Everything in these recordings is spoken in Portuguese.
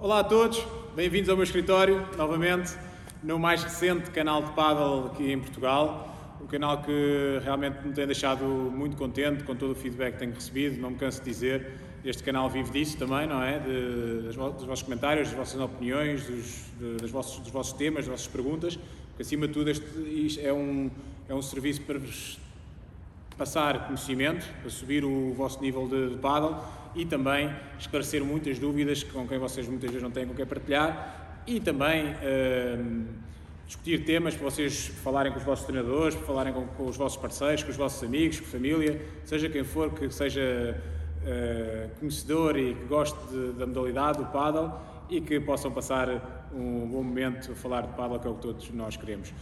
Olá a todos, bem-vindos ao meu escritório, novamente, no mais recente canal de paddle aqui em Portugal. Um canal que realmente me tem deixado muito contente com todo o feedback que tenho recebido, não me canso de dizer. Este canal vive disso também, não é? De, dos vossos comentários, das vossas opiniões, dos, de, dos, vossos, dos vossos temas, das vossas perguntas, porque acima de tudo este, é um, é um serviço para vos passar conhecimento, para subir o vosso nível de, de paddle e também esclarecer muitas dúvidas com quem vocês muitas vezes não têm com quem partilhar e também uh, discutir temas para vocês falarem com os vossos treinadores, para falarem com, com, os vossos parceiros, com os vossos amigos, com a família, seja quem for que seja uh, conhecedor e que goste de, da modalidade do paddle e que possam passar um bom momento a falar de paddle, que é o que todos nós queremos.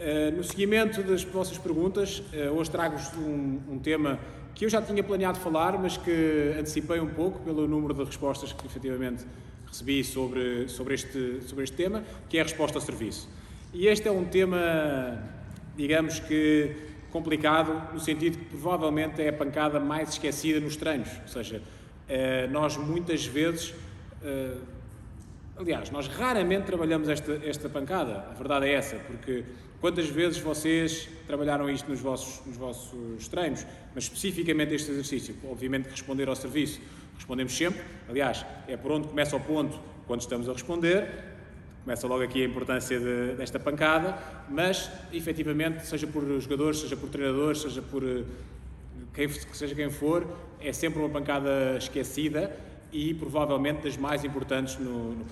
Uh, no seguimento das vossas perguntas, uh, hoje trago-vos um, um, tema que eu já tinha planeado falar, mas que antecipei um pouco pelo número de respostas que efetivamente recebi sobre, sobre, este, sobre este tema, que é a resposta ao serviço. E este é um tema, digamos que complicado, no sentido que provavelmente é a pancada mais esquecida nos treinos. Ou seja, eh, nós muitas vezes, eh, aliás, nós raramente trabalhamos esta, esta pancada, a verdade é essa, porque quantas vezes vocês trabalharam isto nos vossos, nos vossos treinos, mas especificamente este exercício? Obviamente responder ao serviço, respondemos sempre, aliás, é por onde começa o ponto quando estamos a responder, Começa logo aqui a importância de, desta pancada, mas efetivamente, seja por jogadores, seja por treinadores, seja por eh, quem, seja quem for, é sempre uma pancada esquecida e provavelmente das mais importantes no, no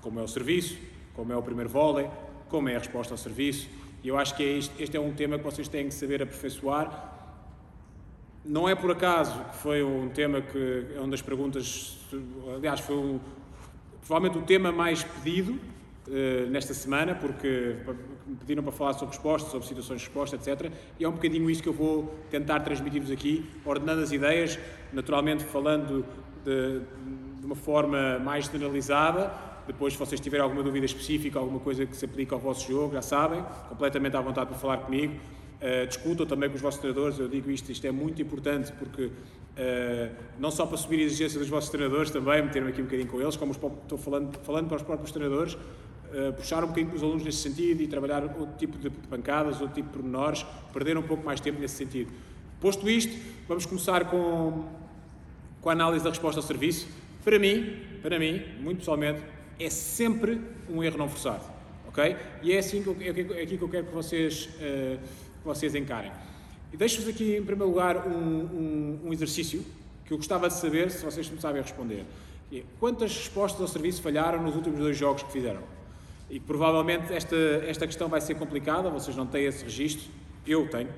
como é o serviço, como é o primeiro vôlei, como é a resposta ao serviço. E eu acho que é este, este é um tema que vocês têm que saber aperfeiçoar. Não é por acaso que foi um tema que é uma das perguntas, aliás, foi um, provavelmente o tema mais pedido uh, nesta semana, porque me pediram para falar sobre respostas, sobre situações de resposta, etc. E é um bocadinho isso que eu vou tentar transmitir-vos aqui, ordenando as ideias, naturalmente falando de, de uma forma mais generalizada. Depois, se vocês tiverem alguma dúvida específica, alguma coisa que se aplique ao vosso jogo, já sabem, completamente à vontade para falar comigo. Uh, discutam também com os vossos treinadores, eu digo isto, isto é muito importante porque Uh, não só para subir a exigência dos vossos treinadores também, meter-me aqui um bocadinho com eles, como estou falando, falando para os próprios treinadores, uh, puxar um bocadinho com os alunos nesse sentido e trabalhar outro tipo de pancadas, outro tipo de pormenores, perder um pouco mais tempo nesse sentido. Posto isto, vamos começar com, com a análise da resposta ao serviço. Para mim, para mim, muito pessoalmente, é sempre um erro não forçado, ok? E é assim que eu, é, é aqui que eu quero que vocês, uh, que vocês encarem. E deixo-vos aqui, em primeiro lugar, um, um, um, exercício que eu gostava de saber se vocês me sabem responder. É, quantas respostas ao serviço falharam nos últimos dois jogos que fizeram? E provavelmente esta, esta questão vai ser complicada, vocês não têm esse registro, eu tenho,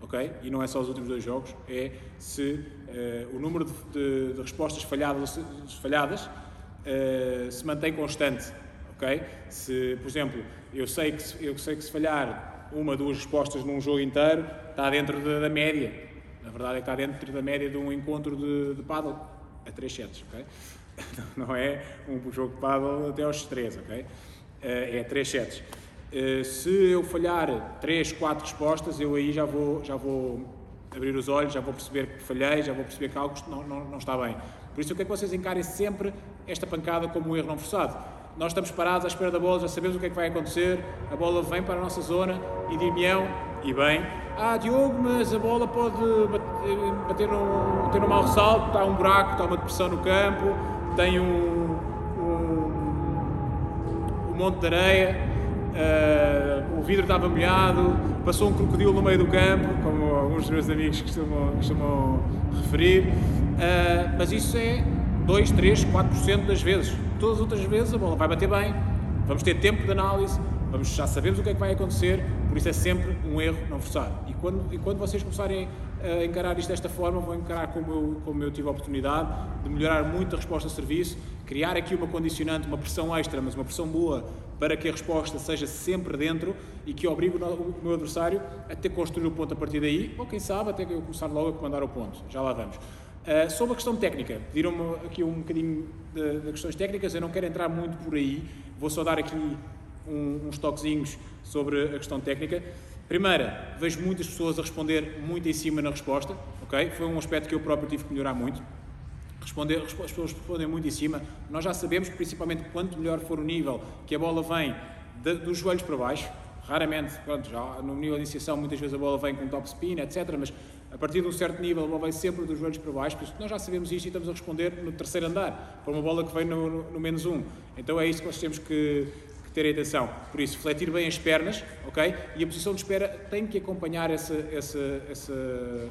ok? E não é só os últimos dois jogos, é se o número de, de, respostas falhadas, falhadas uh, se mantém constante, ok? Se, por exemplo, eu sei que, eu sei que se falhar uma, duas respostas num jogo inteiro, está dentro da, da média. Na verdade é está dentro da média de um encontro de, de paddle a 3 sets, ok? Não é um jogo de paddle até aos 3, ok? Eh, é 3 sets. Eh, se eu falhar 3, 4 respostas, eu aí já vou, já vou abrir os olhos, já vou perceber que falhei, já vou perceber que algo não, não, não está bem. Por isso eu quero que vocês encarem sempre esta pancada como um erro não forçado? Nós estamos parados à espera da bola, já sabemos o que é que vai acontecer, a bola vem para a nossa zona e dir-me-ão, e bem, ah Diogo, mas a bola pode bater num, ter um mau ressalto, está um buraco, está uma depressão no campo, tem um, um, um monte de areia, uh, o vidro estava molhado, passou um crocodilo no meio do campo, como alguns dos meus amigos costumam, costumam referir, uh, mas isso é 2, 3, 4% das vezes. Todas as outras vezes a bola vai bater bem, vamos ter tempo de análise, vamos, já sabemos o que é que vai acontecer, por isso é sempre um erro não forçado. E quando, e quando vocês começarem a encarar isto desta forma, vão encarar como eu, como eu tive a oportunidade de melhorar muito a resposta de serviço, criar aqui uma condicionante, uma pressão extra, mas uma pressão boa para que a resposta seja sempre dentro e que obrigue o meu adversário a ter construir o ponto a partir daí, ou quem sabe até que eu começar logo a comandar o ponto. Já lá vamos. Uh, sobre a questão técnica, pediram-me aqui um bocadinho de, de, questões técnicas, eu não quero entrar muito por aí, vou só dar aqui um, uns toquezinhos sobre a questão técnica. Primeira, vejo muitas pessoas a responder muito em cima na resposta, ok? Foi um aspecto que eu próprio tive que melhorar muito. responder, as pessoas respondem muito em cima. Nós já sabemos, principalmente quanto melhor for o nível, que a bola vem de, dos joelhos para baixo. Raramente, pronto, já no nível de iniciação, muitas vezes a bola vem com top spin, etc. Mas a partir de um certo nível, a bola vem sempre dos joelhos para baixo. Por isso, nós já sabemos isto e estamos a responder no terceiro andar, para uma bola que vem no, no, no menos um. Então é isso que nós temos que, ter atenção. Por isso, fletir bem as pernas, ok? E a posição de espera tem que acompanhar essa, essa, essa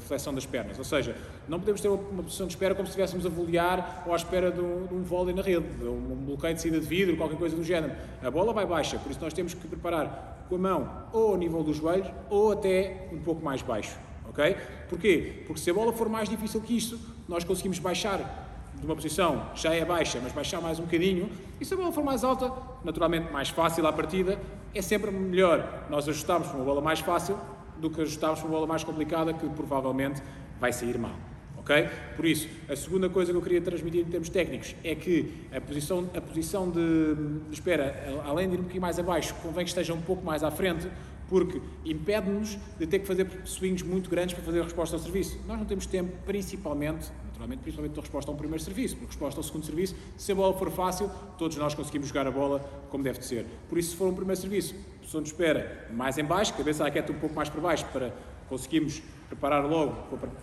flexão das pernas. Ou seja, não podemos ter uma, posição de espera como se estivéssemos a volear ou à espera de um, de um vôlei na rede, de um bloqueio de saída de vidro, qualquer coisa do género. A bola vai baixa, por isso nós temos que preparar com a mão ou ao nível dos joelhos ou até um pouco mais baixo, ok? Porquê? Porque se a bola for mais difícil que isto, nós conseguimos baixar de uma posição já é baixa, mas baixar mais um bocadinho, e se a bola for mais alta, naturalmente mais fácil à partida, é sempre melhor nós ajustarmos para uma bola mais fácil do que ajustarmos para uma bola mais complicada que provavelmente vai sair mal. Okay? Por isso, a segunda coisa que eu queria transmitir em termos técnicos é que a posição, a posição de, de espera, além de ir um pouquinho mais abaixo, convém que esteja um pouco mais à frente, porque impede-nos de ter que fazer swings muito grandes para fazer a resposta ao serviço. Nós não temos tempo, principalmente, naturalmente, principalmente da resposta a um primeiro serviço, porque resposta ao segundo serviço, se a bola for fácil, todos nós conseguimos jogar a bola como deve de ser. Por isso, se for um primeiro serviço, posição de espera mais em baixo, cabeça quieta um pouco mais para baixo, para conseguirmos preparar logo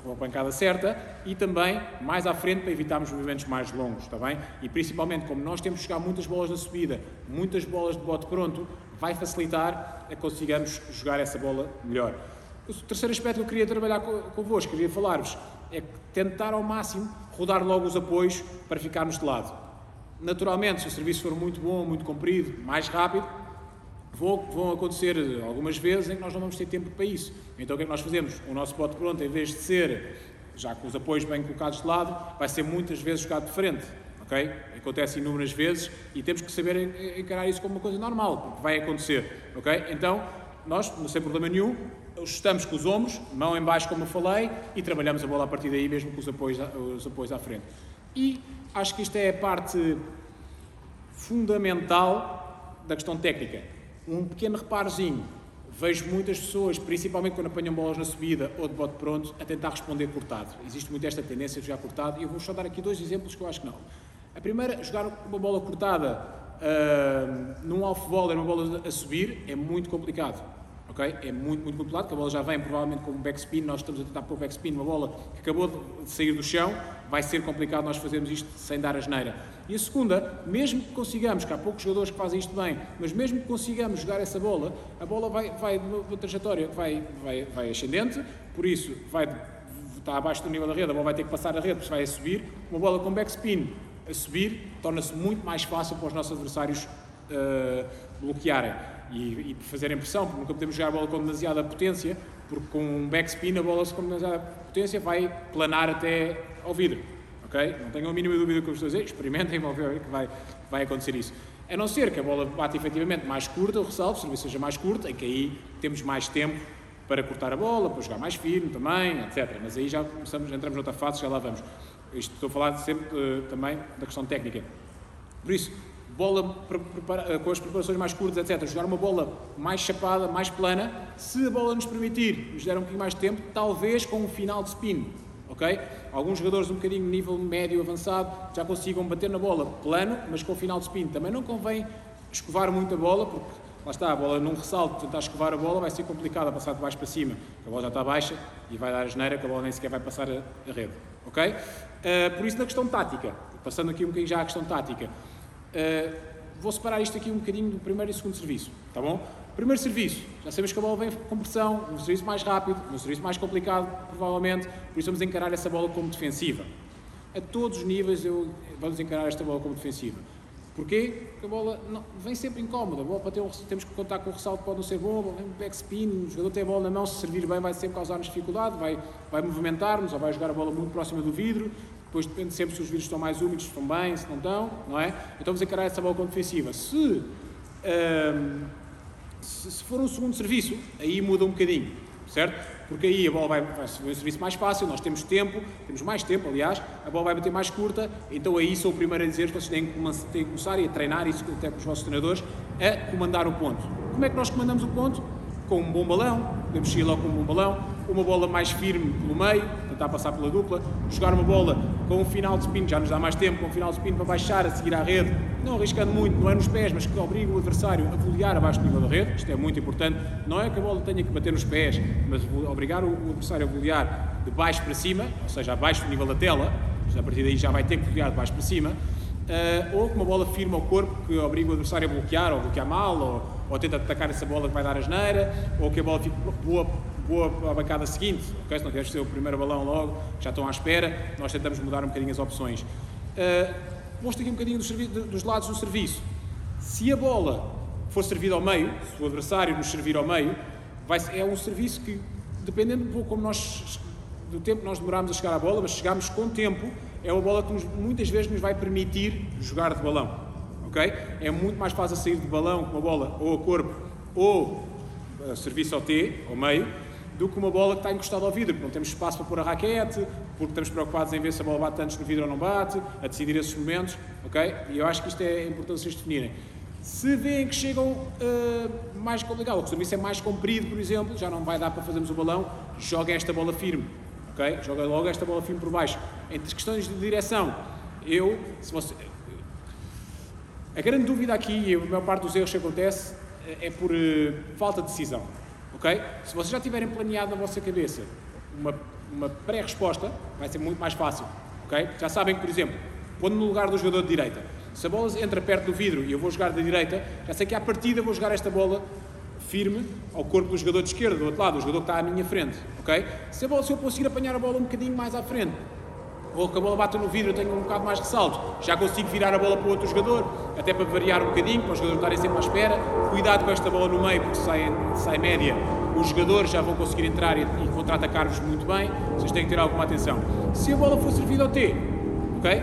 com a pancada certa e também mais à frente para evitarmos movimentos mais longos, está bem? E principalmente, como nós temos que jogar muitas bolas na subida, muitas bolas de bote pronto, vai facilitar a consigamos jogar essa bola melhor. O terceiro aspecto que eu queria trabalhar convosco, queria falar-vos, é tentar ao máximo rodar logo os apoios para ficarmos de lado. Naturalmente, se o serviço for muito bom, muito comprido, mais rápido, vão acontecer algumas vezes em que nós não vamos ter tempo para isso. Então o que é que nós fazemos? O nosso bote pronto, em vez de ser, já com os apoios bem colocados de lado, vai ser muitas vezes jogado de frente. Ok? Acontece inúmeras vezes e temos que saber encarar isso como uma coisa normal, porque vai acontecer. ok? Então, nós, não sem problema nenhum, ajustamos com os ombros, mão em baixo como eu falei, e trabalhamos a bola a partir daí mesmo com os apoios, os apoios à frente. E acho que isto é a parte fundamental da questão técnica um pequeno reparozinho. Vejo muitas pessoas, principalmente quando apanham bolas na subida ou de bote pronto, a tentar responder cortado. Existe muito esta tendência de jogar cortado e eu vou só dar aqui dois exemplos que eu acho que não. A primeira, jogar uma bola cortada uh, num off-volley, uma bola a subir, é muito complicado. Okay? É muito, muito complicado, porque a bola já vem provavelmente com um backspin, nós estamos a tentar pôr backspin, uma bola que acabou de sair do chão, vai ser complicado nós fazermos isto sem dar a geneira. E a segunda, mesmo que consigamos, que há poucos jogadores que fazem isto bem, mas mesmo que consigamos jogar essa bola, a bola vai, vai uma trajetória vai, vai, vai ascendente, por isso vai está abaixo do nível da rede, a bola vai ter que passar a rede, porque vai a subir, uma bola com backspin a subir, torna-se muito mais fácil para os nossos adversários uh, bloquearem e, e fazerem pressão, porque nunca podemos jogar a bola com demasiada potência, porque com um backspin a bola com demasiada potência vai planar até ao vidro ok? Não tenham a mínima dúvida que eu estou a dizer, experimentem vão ver que vai, vai acontecer isso. A não ser que a bola bate efetivamente mais curta, o ressalvo, o serviço seja mais curto, em que aí temos mais tempo para cortar a bola, para jogar mais firme também, etc. Mas aí já começamos, entramos noutra fase, já lá vamos. Isto estou a falar sempre uh, também da questão técnica. Por isso, bola uh, com as preparações mais curtas, etc. Jogar uma bola mais chapada, mais plana, se a bola nos permitir, nos der um pouquinho mais de tempo, talvez com um final de spin ok? Alguns jogadores um bocadinho nível médio avançado já consigam bater na bola plano, mas com o final de spin. Também não convém escovar muito a bola, porque lá está, a bola num ressalto, tentar escovar a bola vai ser complicado a passar de baixo para cima, a bola já está baixa e vai dar a geneira que a bola nem sequer vai passar a, a rede, ok? Uh, por isso na questão tática, passando aqui um bocadinho já à questão tática, uh, vou separar isto aqui um bocadinho do primeiro e segundo serviço, tá bom? Primeiro serviço, já sabemos que a bola vem com pressão, um serviço mais rápido, um serviço mais complicado, provavelmente, por isso vamos encarar essa bola como defensiva. A todos os níveis eu, vamos encarar esta bola como defensiva. Porquê? Porque a bola não, vem sempre incómoda. A bola para ter um, temos que contar com o ressalto, pode não ser bom, um backspin, o jogador tem a bola na mão, se servir bem vai sempre causar-nos dificuldade, vai, vai movimentar-nos ou vai jogar a bola muito próxima do vidro. Depois depende sempre se os vidros estão mais úmidos, se estão bem, se não estão, não é? Então vamos encarar essa bola como defensiva. Se hum, se, se, for um segundo serviço, aí muda um bocadinho, certo? Porque aí a bola vai, vai um serviço mais fácil, nós temos tempo, temos mais tempo, aliás, a bola vai bater mais curta, então aí sou o primeiro a dizer que vocês têm que, começar e a treinar isso até com os vossos treinadores, a comandar o ponto. Como é que nós comandamos o ponto? Com um bom balão, podemos seguir logo com um bom balão, uma bola mais firme pelo meio, tentar passar pela dupla, jogar uma bola com um final de spin, já nos dá mais tempo, com um final de spin para baixar, a seguir à rede, não arriscando muito, não é nos pés, mas que obriga o adversário a volear abaixo do nível da rede, isto é muito importante, não é que a bola tenha que bater nos pés, mas obrigar o adversário a volear de baixo para cima, ou seja, abaixo do nível da tela, a partir daí já vai ter que volear de baixo para cima, uh, ou com uma bola firme ao corpo que obriga o adversário a bloquear, ou bloquear mal, ou, ou tenta atacar essa bola que vai dar a geneira, ou que a bola fique boa boa a bancada seguinte, okay? se não queres ser o primeiro balão logo, já estão à espera, nós tentamos mudar um bocadinho as opções. Uh, mostro aqui um bocadinho dos, dos, lados do serviço. Se a bola for servida ao meio, se o adversário nos servir ao meio, é um serviço que, dependendo um pouco como nós, do tempo que nós demoramos a chegar à bola, mas chegamos com tempo, é uma bola que nos, muitas vezes nos vai permitir jogar de balão. Okay? É muito mais fácil sair de balão com uma bola ou a corpo ou a serviço ao T, ao meio, do que uma bola que está encostada ao vidro, porque não temos espaço para pôr a raquete, porque estamos preocupados em ver se a bola bate antes no vidro ou não bate, a decidir esses momentos, ok? E eu acho que isto é importante vocês definirem. Se veem que chegam uh, mais complicado, o serviço é mais comprido, por exemplo, já não vai dar para fazermos o balão, joguem esta bola firme, ok? Joga logo esta bola firme por baixo. Entre questões de direção, eu, se você... A grande dúvida aqui, e a maior parte dos erros que acontece, é por uh, falta de decisão. Ok? Se vocês já tiverem planeado na vossa cabeça uma, uma pré-resposta, vai ser muito mais fácil. Ok? Já sabem que, por exemplo, quando no lugar do jogador de direita, se a bola entra perto do vidro e eu vou jogar da direita, já sei que à partida vou jogar esta bola firme ao corpo do jogador de esquerda, do outro lado, o jogador que está à minha frente. Ok? Se, a bola, se eu conseguir apanhar a bola um bocadinho mais à frente, ou que a bola bate no vidro, eu tenho um bocado mais de salto, já consigo virar a bola para o outro jogador, até para variar um bocadinho, para os jogadores estarem sempre à espera. Cuidado com esta bola no meio, porque sai, sai média, os jogadores já vão conseguir entrar e, e contra-atacar-vos muito bem, vocês têm que ter alguma atenção. Se a bola for servida ao T, ok?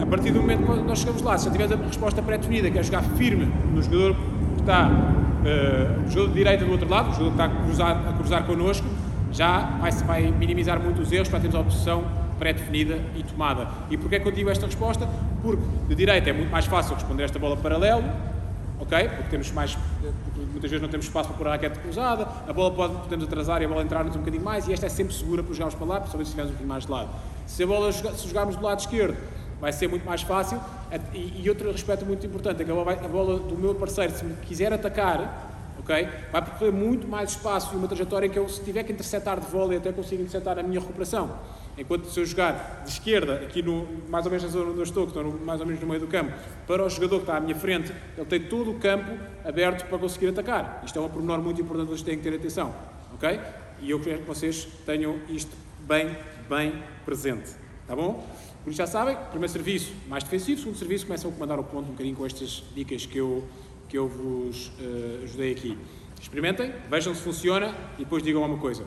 A partir do momento que nós chegamos lá, se já tiver a resposta pré-definida, que é jogar firme no jogador que está, uh, jogador de direita do outro lado, o jogador que está a cruzar, a cruzar connosco, já vai, vai minimizar muito os erros para termos a opção pré-definida e tomada. E porquê é que eu digo esta resposta? Porque de direita é muito mais fácil responder esta bola paralelo, ok? Porque temos mais, muitas vezes não temos espaço para pôr a raquete cruzada, a bola pode, podemos atrasar e a bola entrar-nos um bocadinho mais, e esta é sempre segura para jogarmos para lá, principalmente se estivermos um bocadinho mais de lado. Se a bola se jogarmos do lado esquerdo, vai ser muito mais fácil. E, outro aspecto muito importante é que a bola, a bola do meu parceiro, se me quiser atacar, ok? Vai percorrer muito mais espaço e uma trajetória em que eu, se tiver que interceptar de vôlei, até consigo interceptar a minha recuperação. Enquanto se eu jogar de esquerda, aqui no, mais ou menos na zona onde eu estou, que estou mais ou menos no meio do campo, para o jogador que está à minha frente, ele tem todo o campo aberto para conseguir atacar. Isto é um pormenor muito importante, vocês têm que ter atenção, ok? E eu quero que vocês tenham isto bem, bem presente, tá bom? Por isso já sabem, primeiro serviço mais defensivo, segundo serviço começam a comandar o ponto um bocadinho com estas dicas que eu, que eu vos uh, ajudei aqui. Experimentem, vejam se funciona e depois digam uma coisa.